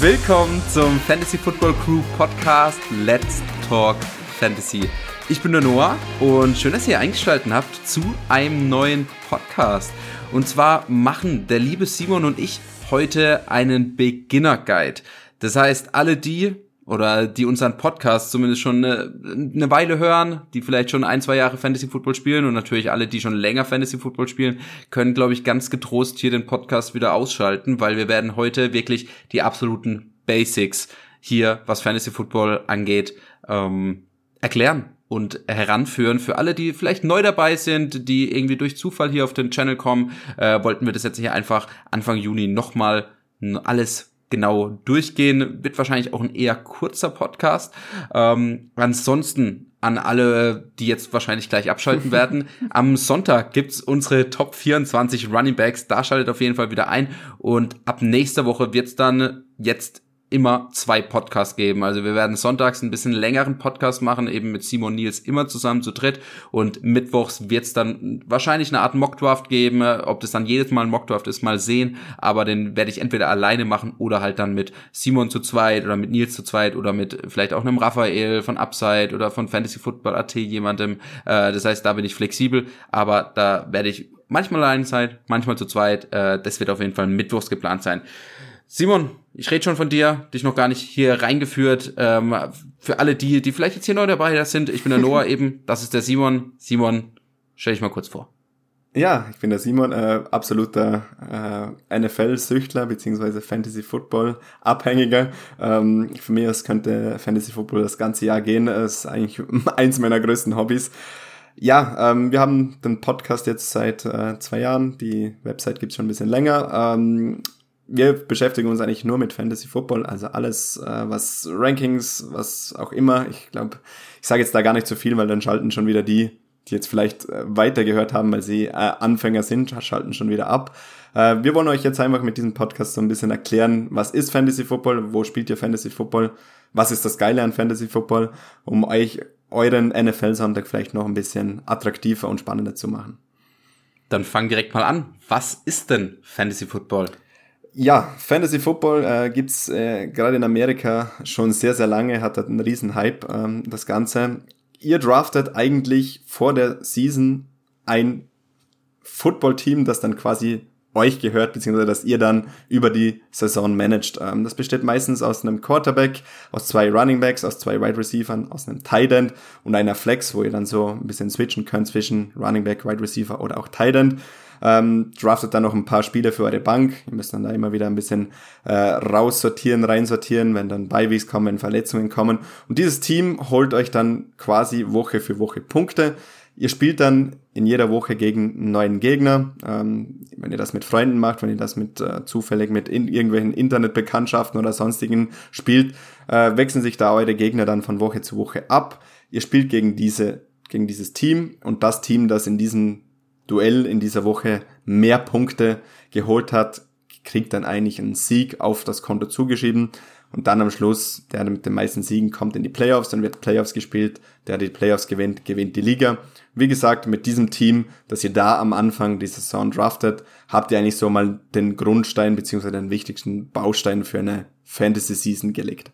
Willkommen zum Fantasy Football Crew Podcast Let's Talk Fantasy. Ich bin der Noah und schön, dass ihr eingeschaltet habt zu einem neuen Podcast. Und zwar machen der liebe Simon und ich heute einen Beginner Guide. Das heißt, alle die oder die unseren Podcast zumindest schon eine, eine, Weile hören, die vielleicht schon ein, zwei Jahre Fantasy Football spielen und natürlich alle, die schon länger Fantasy Football spielen, können, glaube ich, ganz getrost hier den Podcast wieder ausschalten, weil wir werden heute wirklich die absoluten Basics hier, was Fantasy Football angeht, ähm, erklären und heranführen. Für alle, die vielleicht neu dabei sind, die irgendwie durch Zufall hier auf den Channel kommen, äh, wollten wir das jetzt hier einfach Anfang Juni nochmal alles genau durchgehen. Wird wahrscheinlich auch ein eher kurzer Podcast. Ähm, ansonsten an alle, die jetzt wahrscheinlich gleich abschalten werden. Am Sonntag gibt's unsere Top 24 Running Backs. Da schaltet auf jeden Fall wieder ein. Und ab nächster Woche wird's dann jetzt immer zwei Podcasts geben. Also wir werden sonntags ein bisschen längeren Podcast machen, eben mit Simon Nils immer zusammen zu dritt. Und mittwochs wird es dann wahrscheinlich eine Art Mockdraft geben. Ob das dann jedes Mal ein Mockdraft ist, mal sehen. Aber den werde ich entweder alleine machen oder halt dann mit Simon zu zweit oder mit Nils zu zweit oder mit vielleicht auch einem Raphael von Upside oder von Fantasy Football AT jemandem. Äh, das heißt, da bin ich flexibel. Aber da werde ich manchmal alleine sein, manchmal zu zweit. Äh, das wird auf jeden Fall mittwochs geplant sein. Simon, ich rede schon von dir, dich noch gar nicht hier reingeführt. Ähm, für alle die, die vielleicht jetzt hier neu dabei sind, ich bin der Noah eben, das ist der Simon. Simon, stell dich mal kurz vor. Ja, ich bin der Simon, äh, absoluter äh, NFL-Süchtler beziehungsweise Fantasy-Football-Abhängiger. Ähm, für mich aus könnte Fantasy-Football das ganze Jahr gehen. Das ist eigentlich eins meiner größten Hobbys. Ja, ähm, wir haben den Podcast jetzt seit äh, zwei Jahren. Die Website gibt's schon ein bisschen länger. Ähm, wir beschäftigen uns eigentlich nur mit Fantasy Football, also alles, äh, was Rankings, was auch immer. Ich glaube, ich sage jetzt da gar nicht zu viel, weil dann schalten schon wieder die, die jetzt vielleicht äh, weitergehört haben, weil sie äh, Anfänger sind, schalten schon wieder ab. Äh, wir wollen euch jetzt einfach mit diesem Podcast so ein bisschen erklären, was ist Fantasy Football, wo spielt ihr Fantasy Football, was ist das Geile an Fantasy Football, um euch euren NFL-Sonntag vielleicht noch ein bisschen attraktiver und spannender zu machen. Dann fang direkt mal an. Was ist denn Fantasy Football? Ja, Fantasy Football äh, gibt's äh, gerade in Amerika schon sehr, sehr lange, hat einen riesen Hype, ähm, das Ganze. Ihr draftet eigentlich vor der Season ein Football-Team, das dann quasi euch gehört, beziehungsweise dass ihr dann über die Saison managt. Ähm, das besteht meistens aus einem Quarterback, aus zwei Running Backs, aus zwei Wide Receivers, aus einem Tight End und einer Flex, wo ihr dann so ein bisschen switchen könnt zwischen Running Back, Wide Receiver oder auch Tight End. Ähm, draftet dann noch ein paar Spieler für eure Bank. Ihr müsst dann da immer wieder ein bisschen äh, raussortieren, reinsortieren, wenn dann Beiwegs kommen, wenn Verletzungen kommen. Und dieses Team holt euch dann quasi Woche für Woche Punkte. Ihr spielt dann in jeder Woche gegen einen neuen Gegner. Ähm, wenn ihr das mit Freunden macht, wenn ihr das mit äh, zufällig mit in irgendwelchen Internetbekanntschaften oder sonstigen spielt, äh, wechseln sich da eure Gegner dann von Woche zu Woche ab. Ihr spielt gegen diese gegen dieses Team und das Team, das in diesem Duell in dieser Woche mehr Punkte geholt hat, kriegt dann eigentlich einen Sieg auf das Konto zugeschrieben. Und dann am Schluss, der mit den meisten Siegen kommt in die Playoffs, dann wird Playoffs gespielt, der die Playoffs gewinnt, gewinnt die Liga. Wie gesagt, mit diesem Team, das ihr da am Anfang dieser Saison draftet, habt ihr eigentlich so mal den Grundstein beziehungsweise den wichtigsten Baustein für eine Fantasy Season gelegt.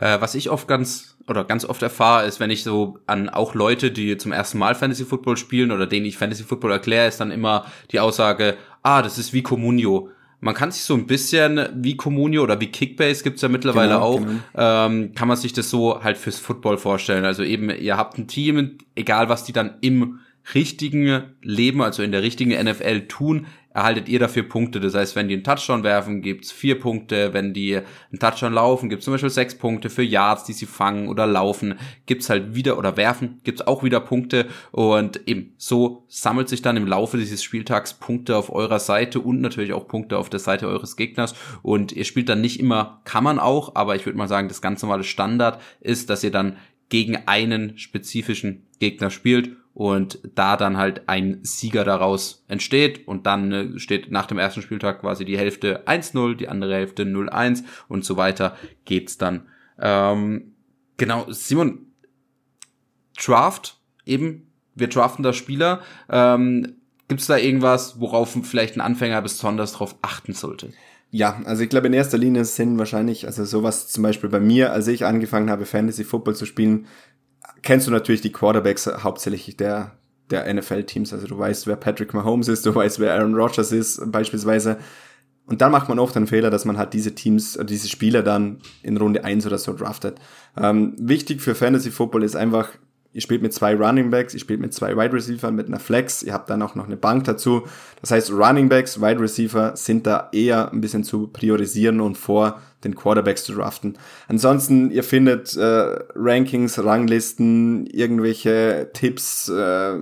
Äh, was ich oft ganz oder ganz oft erfahre, ist, wenn ich so an auch Leute, die zum ersten Mal Fantasy Football spielen oder denen ich Fantasy Football erkläre, ist dann immer die Aussage, ah, das ist wie Communio. Man kann sich so ein bisschen wie Communio oder wie Kickbase gibt's ja mittlerweile genau, auch, genau. Ähm, kann man sich das so halt fürs Football vorstellen. Also eben, ihr habt ein Team, egal was die dann im richtigen Leben, also in der richtigen NFL tun, erhaltet ihr dafür Punkte. Das heißt, wenn die einen Touchdown werfen, gibt's vier Punkte. Wenn die einen Touchdown laufen, gibt's zum Beispiel sechs Punkte. Für Yards, die sie fangen oder laufen, gibt's halt wieder oder werfen, gibt's auch wieder Punkte. Und eben so sammelt sich dann im Laufe dieses Spieltags Punkte auf eurer Seite und natürlich auch Punkte auf der Seite eures Gegners. Und ihr spielt dann nicht immer, kann man auch, aber ich würde mal sagen, das ganz normale Standard ist, dass ihr dann gegen einen spezifischen Gegner spielt und da dann halt ein Sieger daraus entsteht und dann äh, steht nach dem ersten Spieltag quasi die Hälfte 1-0, die andere Hälfte 0-1 und so weiter geht's dann. Ähm, genau, Simon, Draft eben, wir draften da Spieler. Ähm, Gibt da irgendwas, worauf vielleicht ein Anfänger besonders drauf achten sollte? Ja, also ich glaube in erster Linie sind wahrscheinlich, also sowas zum Beispiel bei mir, als ich angefangen habe, Fantasy Football zu spielen, kennst du natürlich die Quarterbacks hauptsächlich der, der NFL-Teams. Also du weißt, wer Patrick Mahomes ist, du weißt, wer Aaron Rodgers ist, beispielsweise. Und dann macht man oft einen Fehler, dass man halt diese Teams, äh, diese Spieler dann in Runde eins oder so draftet. Ähm, wichtig für Fantasy Football ist einfach, ihr spielt mit zwei Running Backs, ihr spielt mit zwei Wide Receiver, mit einer Flex, ihr habt dann auch noch eine Bank dazu. Das heißt, Running Backs, Wide Receiver sind da eher ein bisschen zu priorisieren und vor den Quarterbacks zu draften. Ansonsten, ihr findet äh, Rankings, Ranglisten, irgendwelche Tipps, äh,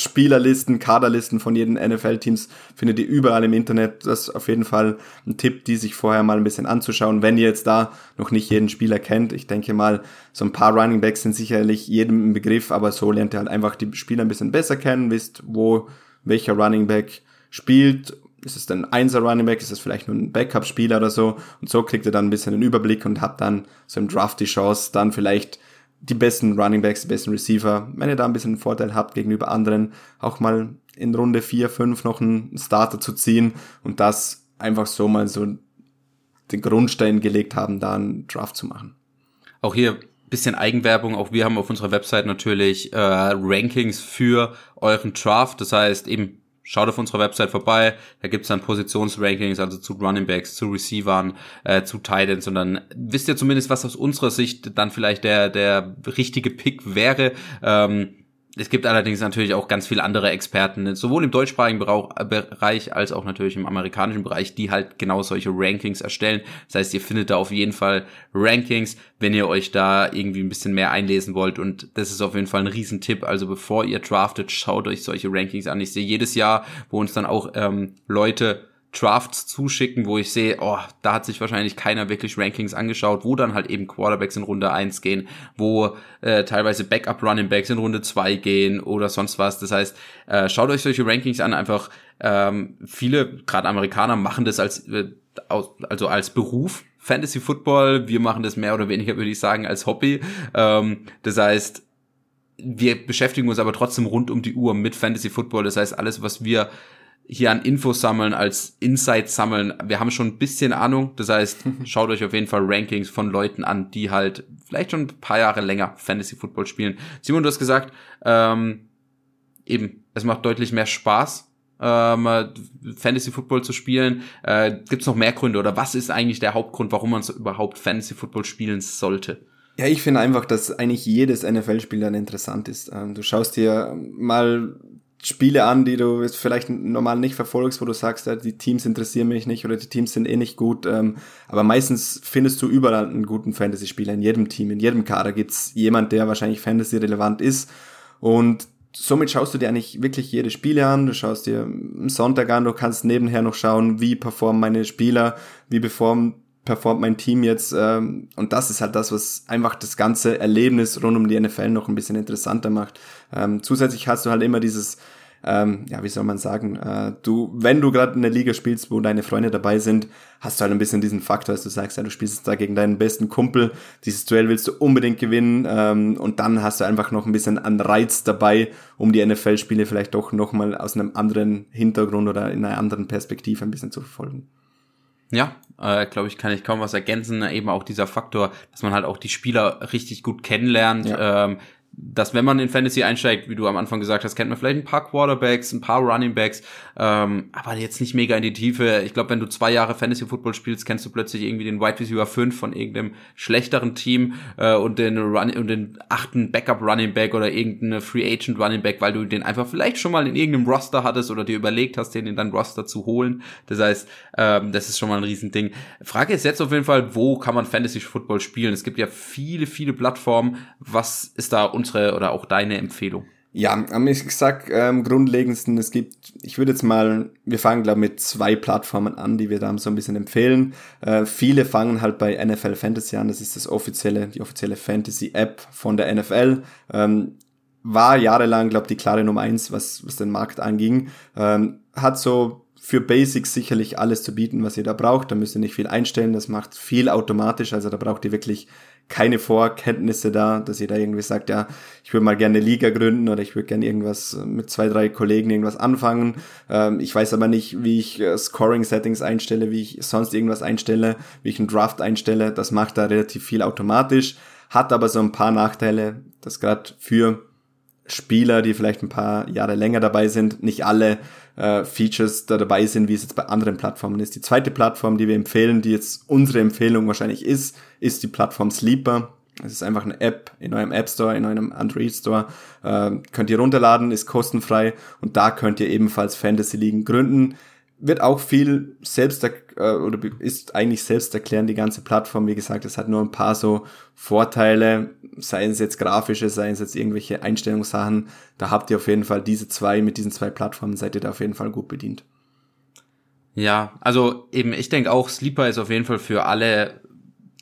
Spielerlisten, Kaderlisten von jeden NFL-Teams findet ihr überall im Internet. Das ist auf jeden Fall ein Tipp, die sich vorher mal ein bisschen anzuschauen, wenn ihr jetzt da noch nicht jeden Spieler kennt. Ich denke mal, so ein paar Running Backs sind sicherlich jedem im Begriff, aber so lernt ihr halt einfach die Spieler ein bisschen besser kennen, wisst, wo welcher Running Back spielt. Ist es ein Einser Running Back? Ist es vielleicht nur ein Backup-Spieler oder so? Und so kriegt ihr dann ein bisschen den Überblick und habt dann so im Draft die Chance, dann vielleicht die besten Running Backs, die besten Receiver, wenn ihr da ein bisschen einen Vorteil habt gegenüber anderen, auch mal in Runde 4, 5 noch einen Starter zu ziehen und das einfach so mal so den Grundstein gelegt haben, da einen Draft zu machen. Auch hier bisschen Eigenwerbung. Auch wir haben auf unserer Website natürlich äh, Rankings für euren Draft. Das heißt eben Schaut auf unserer Website vorbei, da gibt's dann Positionsrankings, also zu Running Backs, zu Receivern, äh, zu Titans und dann wisst ihr zumindest, was aus unserer Sicht dann vielleicht der, der richtige Pick wäre. Ähm, es gibt allerdings natürlich auch ganz viele andere Experten, sowohl im deutschsprachigen Bereich als auch natürlich im amerikanischen Bereich, die halt genau solche Rankings erstellen. Das heißt, ihr findet da auf jeden Fall Rankings, wenn ihr euch da irgendwie ein bisschen mehr einlesen wollt. Und das ist auf jeden Fall ein Riesentipp. Also bevor ihr draftet, schaut euch solche Rankings an. Ich sehe jedes Jahr, wo uns dann auch ähm, Leute Drafts zuschicken, wo ich sehe, oh, da hat sich wahrscheinlich keiner wirklich Rankings angeschaut, wo dann halt eben Quarterbacks in Runde 1 gehen, wo äh, teilweise Backup Running Backs in Runde 2 gehen oder sonst was. Das heißt, äh, schaut euch solche Rankings an, einfach ähm, viele, gerade Amerikaner, machen das als äh, also als Beruf, Fantasy Football, wir machen das mehr oder weniger, würde ich sagen, als Hobby. Ähm, das heißt, wir beschäftigen uns aber trotzdem rund um die Uhr mit Fantasy Football. Das heißt, alles, was wir hier an Infos sammeln, als Insights sammeln. Wir haben schon ein bisschen Ahnung. Das heißt, schaut euch auf jeden Fall Rankings von Leuten an, die halt vielleicht schon ein paar Jahre länger Fantasy Football spielen. Simon, du hast gesagt, ähm, eben, es macht deutlich mehr Spaß, ähm, Fantasy Football zu spielen. Äh, Gibt es noch mehr Gründe oder was ist eigentlich der Hauptgrund, warum man überhaupt Fantasy Football spielen sollte? Ja, ich finde einfach, dass eigentlich jedes NFL-Spiel dann interessant ist. Ähm, du schaust dir mal Spiele an, die du vielleicht normal nicht verfolgst, wo du sagst, die Teams interessieren mich nicht oder die Teams sind eh nicht gut. Ähm, aber meistens findest du überall einen guten Fantasy-Spieler. In jedem Team, in jedem Kader gibt's jemand, der wahrscheinlich Fantasy-relevant ist. Und somit schaust du dir eigentlich wirklich jede Spiele an. Du schaust dir am Sonntag an, du kannst nebenher noch schauen, wie performen meine Spieler, wie performen performt mein Team jetzt ähm, und das ist halt das, was einfach das ganze Erlebnis rund um die NFL noch ein bisschen interessanter macht. Ähm, zusätzlich hast du halt immer dieses, ähm, ja, wie soll man sagen, äh, du, wenn du gerade in der Liga spielst, wo deine Freunde dabei sind, hast du halt ein bisschen diesen Faktor, dass du sagst, ja, du spielst da gegen deinen besten Kumpel, dieses Duell willst du unbedingt gewinnen ähm, und dann hast du einfach noch ein bisschen an Reiz dabei, um die NFL-Spiele vielleicht doch nochmal aus einem anderen Hintergrund oder in einer anderen Perspektive ein bisschen zu verfolgen. Ja, äh, glaube ich, kann ich kaum was ergänzen. Eben auch dieser Faktor, dass man halt auch die Spieler richtig gut kennenlernt. Ja. Ähm, dass wenn man in Fantasy einsteigt, wie du am Anfang gesagt hast, kennt man vielleicht ein paar Quarterbacks, ein paar Runningbacks, ähm, aber jetzt nicht mega in die Tiefe. Ich glaube, wenn du zwei Jahre Fantasy Football spielst, kennst du plötzlich irgendwie den Wide Receiver 5 von irgendeinem schlechteren Team äh, und den Run und den achten Backup Running Back oder irgendeine Free Agent Running Back, weil du den einfach vielleicht schon mal in irgendeinem Roster hattest oder dir überlegt hast, den in dein Roster zu holen. Das heißt, ähm, das ist schon mal ein Riesending. Frage ist jetzt auf jeden Fall, wo kann man Fantasy Football spielen? Es gibt ja viele, viele Plattformen. Was ist da unsere oder auch deine Empfehlung? Ja, ich gesagt, ähm, grundlegendsten, es gibt, ich würde jetzt mal, wir fangen glaube mit zwei Plattformen an, die wir da so ein bisschen empfehlen. Äh, viele fangen halt bei NFL Fantasy an, das ist das offizielle, die offizielle Fantasy-App von der NFL. Ähm, war jahrelang, glaube die klare Nummer eins, was, was den Markt anging. Ähm, hat so für Basics sicherlich alles zu bieten, was ihr da braucht. Da müsst ihr nicht viel einstellen, das macht viel automatisch, also da braucht ihr wirklich keine Vorkenntnisse da, dass ihr da irgendwie sagt, ja, ich würde mal gerne eine Liga gründen oder ich würde gerne irgendwas mit zwei, drei Kollegen irgendwas anfangen. Ähm, ich weiß aber nicht, wie ich äh, Scoring-Settings einstelle, wie ich sonst irgendwas einstelle, wie ich einen Draft einstelle. Das macht da relativ viel automatisch, hat aber so ein paar Nachteile, dass gerade für Spieler, die vielleicht ein paar Jahre länger dabei sind, nicht alle äh, Features da dabei sind, wie es jetzt bei anderen Plattformen ist. Die zweite Plattform, die wir empfehlen, die jetzt unsere Empfehlung wahrscheinlich ist, ist die Plattform Sleeper. Es ist einfach eine App in eurem App Store, in eurem Android Store. Äh, könnt ihr runterladen, ist kostenfrei und da könnt ihr ebenfalls Fantasy Ligen gründen wird auch viel selbst äh, oder ist eigentlich selbst erklären die ganze Plattform. Wie gesagt, es hat nur ein paar so Vorteile, seien es jetzt grafische, seien es jetzt irgendwelche Einstellungssachen. Da habt ihr auf jeden Fall diese zwei, mit diesen zwei Plattformen seid ihr da auf jeden Fall gut bedient. Ja, also eben, ich denke auch, Sleeper ist auf jeden Fall für alle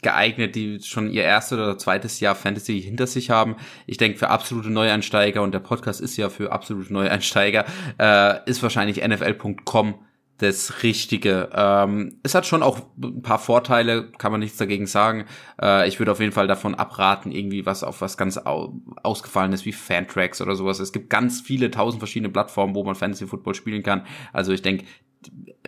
geeignet, die schon ihr erstes oder zweites Jahr Fantasy hinter sich haben. Ich denke, für absolute Neueinsteiger, und der Podcast ist ja für absolute Neueinsteiger, äh, ist wahrscheinlich nfl.com das Richtige. Ähm, es hat schon auch ein paar Vorteile, kann man nichts dagegen sagen. Äh, ich würde auf jeden Fall davon abraten, irgendwie was auf was ganz au ausgefallen ist, wie Fantracks oder sowas. Es gibt ganz viele tausend verschiedene Plattformen, wo man Fantasy Football spielen kann. Also ich denke,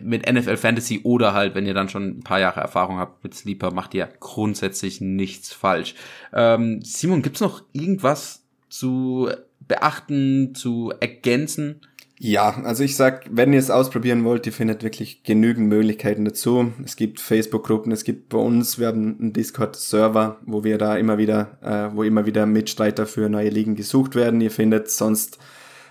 mit NFL Fantasy oder halt, wenn ihr dann schon ein paar Jahre Erfahrung habt mit Sleeper, macht ihr grundsätzlich nichts falsch. Ähm, Simon, gibt's noch irgendwas zu beachten, zu ergänzen? Ja, also ich sag, wenn ihr es ausprobieren wollt, ihr findet wirklich genügend Möglichkeiten dazu. Es gibt Facebook-Gruppen, es gibt bei uns, wir haben einen Discord-Server, wo wir da immer wieder, äh, wo immer wieder Mitstreiter für neue Ligen gesucht werden. Ihr findet sonst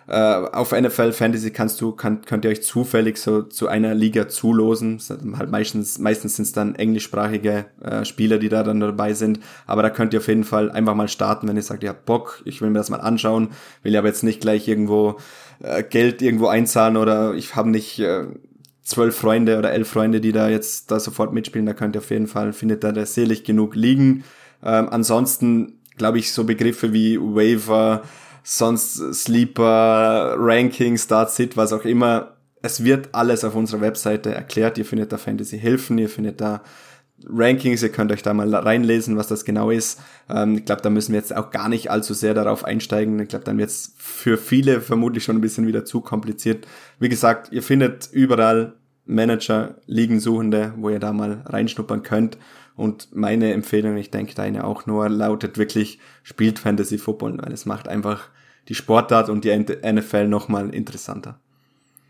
äh, auf NFL Fantasy kannst du, kann, könnt ihr euch zufällig so zu einer Liga zulosen. Halt meistens, meistens sind es dann englischsprachige äh, Spieler, die da dann dabei sind. Aber da könnt ihr auf jeden Fall einfach mal starten, wenn ihr sagt, ihr habt Bock, ich will mir das mal anschauen, will aber jetzt nicht gleich irgendwo äh, Geld irgendwo einzahlen oder ich habe nicht äh, zwölf Freunde oder elf Freunde, die da jetzt da sofort mitspielen, da könnt ihr auf jeden Fall, findet da der selig genug liegen. Ähm, ansonsten glaube ich so Begriffe wie Waiver, sonst Sleeper, Ranking, Start Sit, was auch immer. Es wird alles auf unserer Webseite erklärt. Ihr findet da Fantasy Hilfen, ihr findet da Rankings, ihr könnt euch da mal reinlesen, was das genau ist. Ähm, ich glaube, da müssen wir jetzt auch gar nicht allzu sehr darauf einsteigen. Ich glaube, dann wird es für viele vermutlich schon ein bisschen wieder zu kompliziert. Wie gesagt, ihr findet überall Manager, Ligensuchende, wo ihr da mal reinschnuppern könnt. Und meine Empfehlung, ich denke deine auch nur, lautet wirklich, spielt Fantasy Football, weil es macht einfach die Sportart und die NFL nochmal interessanter.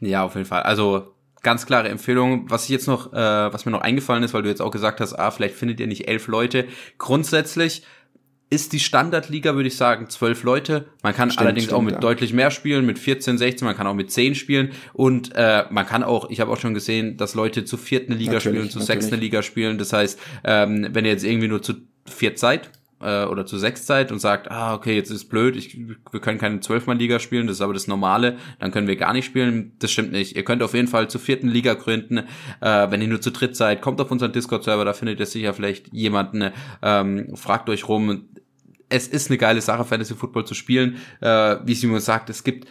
Ja, auf jeden Fall. Also ganz klare Empfehlung. Was ich jetzt noch, äh, was mir noch eingefallen ist, weil du jetzt auch gesagt hast, ah, vielleicht findet ihr nicht elf Leute. Grundsätzlich ist die Standardliga, würde ich sagen, zwölf Leute. Man kann stimmt, allerdings stimmt, auch mit ja. deutlich mehr spielen, mit 14, 16, man kann auch mit 10 spielen und äh, man kann auch, ich habe auch schon gesehen, dass Leute zu vierten Liga natürlich, spielen, zu sechsten Liga spielen. Das heißt, ähm, wenn ihr jetzt irgendwie nur zu viert seid, äh, oder zu sechs seid und sagt, ah, okay, jetzt ist blöd, ich, wir können keine Zwölfmann-Liga spielen, das ist aber das Normale, dann können wir gar nicht spielen. Das stimmt nicht. Ihr könnt auf jeden Fall zur vierten Liga gründen. Äh, wenn ihr nur zu dritt seid, kommt auf unseren Discord-Server, da findet ihr sicher vielleicht jemanden, ähm, fragt euch rum. Es ist eine geile Sache, Fantasy Football zu spielen. Äh, wie Simon sagt, es gibt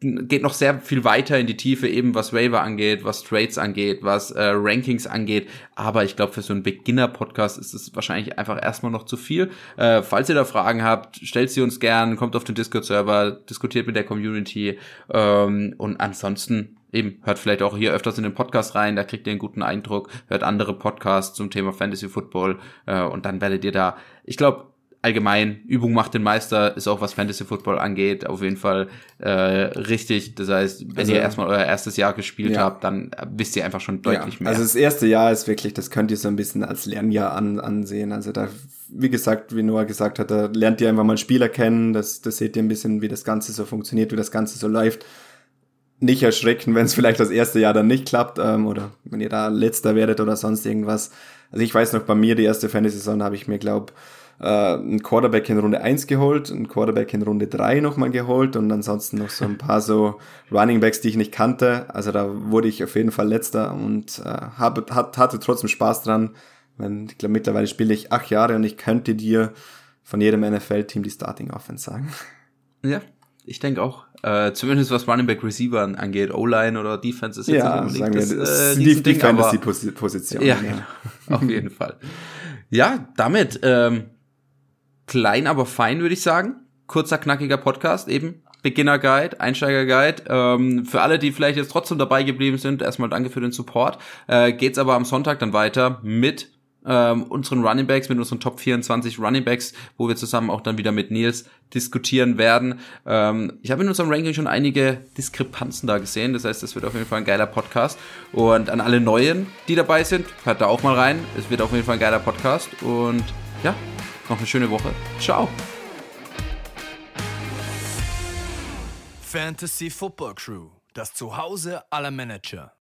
geht noch sehr viel weiter in die Tiefe, eben was Waiver angeht, was Trades angeht, was äh, Rankings angeht. Aber ich glaube, für so einen Beginner-Podcast ist es wahrscheinlich einfach erstmal noch zu viel. Äh, falls ihr da Fragen habt, stellt sie uns gern, kommt auf den Discord-Server, diskutiert mit der Community. Ähm, und ansonsten eben, hört vielleicht auch hier öfters in den Podcast rein, da kriegt ihr einen guten Eindruck, hört andere Podcasts zum Thema Fantasy Football äh, und dann werdet ihr da, ich glaube, allgemein, Übung macht den Meister, ist auch was Fantasy Football angeht, auf jeden Fall äh, richtig. Das heißt, wenn also, ihr erstmal euer erstes Jahr gespielt ja. habt, dann wisst ihr einfach schon deutlich ja. mehr. Also das erste Jahr ist wirklich, das könnt ihr so ein bisschen als Lernjahr an, ansehen. Also da, wie gesagt, wie Noah gesagt hat, da lernt ihr einfach mal Spieler kennen, das, das seht ihr ein bisschen, wie das Ganze so funktioniert, wie das Ganze so läuft. Nicht erschrecken, wenn es vielleicht das erste Jahr dann nicht klappt ähm, oder wenn ihr da letzter werdet oder sonst irgendwas. Also ich weiß noch, bei mir die erste Fantasy-Saison habe ich mir, glaube äh, einen Quarterback in Runde 1 geholt, einen Quarterback in Runde 3 nochmal geholt und ansonsten noch so ein paar so Running Backs, die ich nicht kannte. Also da wurde ich auf jeden Fall letzter und äh, hab, hat, hatte trotzdem Spaß dran. Ich glaube, mittlerweile spiele ich acht Jahre und ich könnte dir von jedem NFL-Team die Starting Offense sagen. Ja, ich denke auch. Äh, zumindest was Running Back Receiver angeht, O-Line oder Defense ist jetzt ja, nicht unbedingt sagen wir, das äh, die, die Fantasy-Position. Ja, genau. auf jeden Fall. Ja, damit ähm, klein, aber fein, würde ich sagen. Kurzer, knackiger Podcast eben. Beginner Guide, Einsteiger Guide. Ähm, für alle, die vielleicht jetzt trotzdem dabei geblieben sind, erstmal danke für den Support. Äh, geht's aber am Sonntag dann weiter mit ähm, unseren Running Backs, mit unseren Top 24 Running Backs, wo wir zusammen auch dann wieder mit Nils diskutieren werden. Ähm, ich habe in unserem Ranking schon einige Diskrepanzen da gesehen. Das heißt, es wird auf jeden Fall ein geiler Podcast. Und an alle Neuen, die dabei sind, hört da auch mal rein. Es wird auf jeden Fall ein geiler Podcast. Und ja, noch eine schöne Woche. Ciao. Fantasy Football Crew, das Zuhause aller Manager.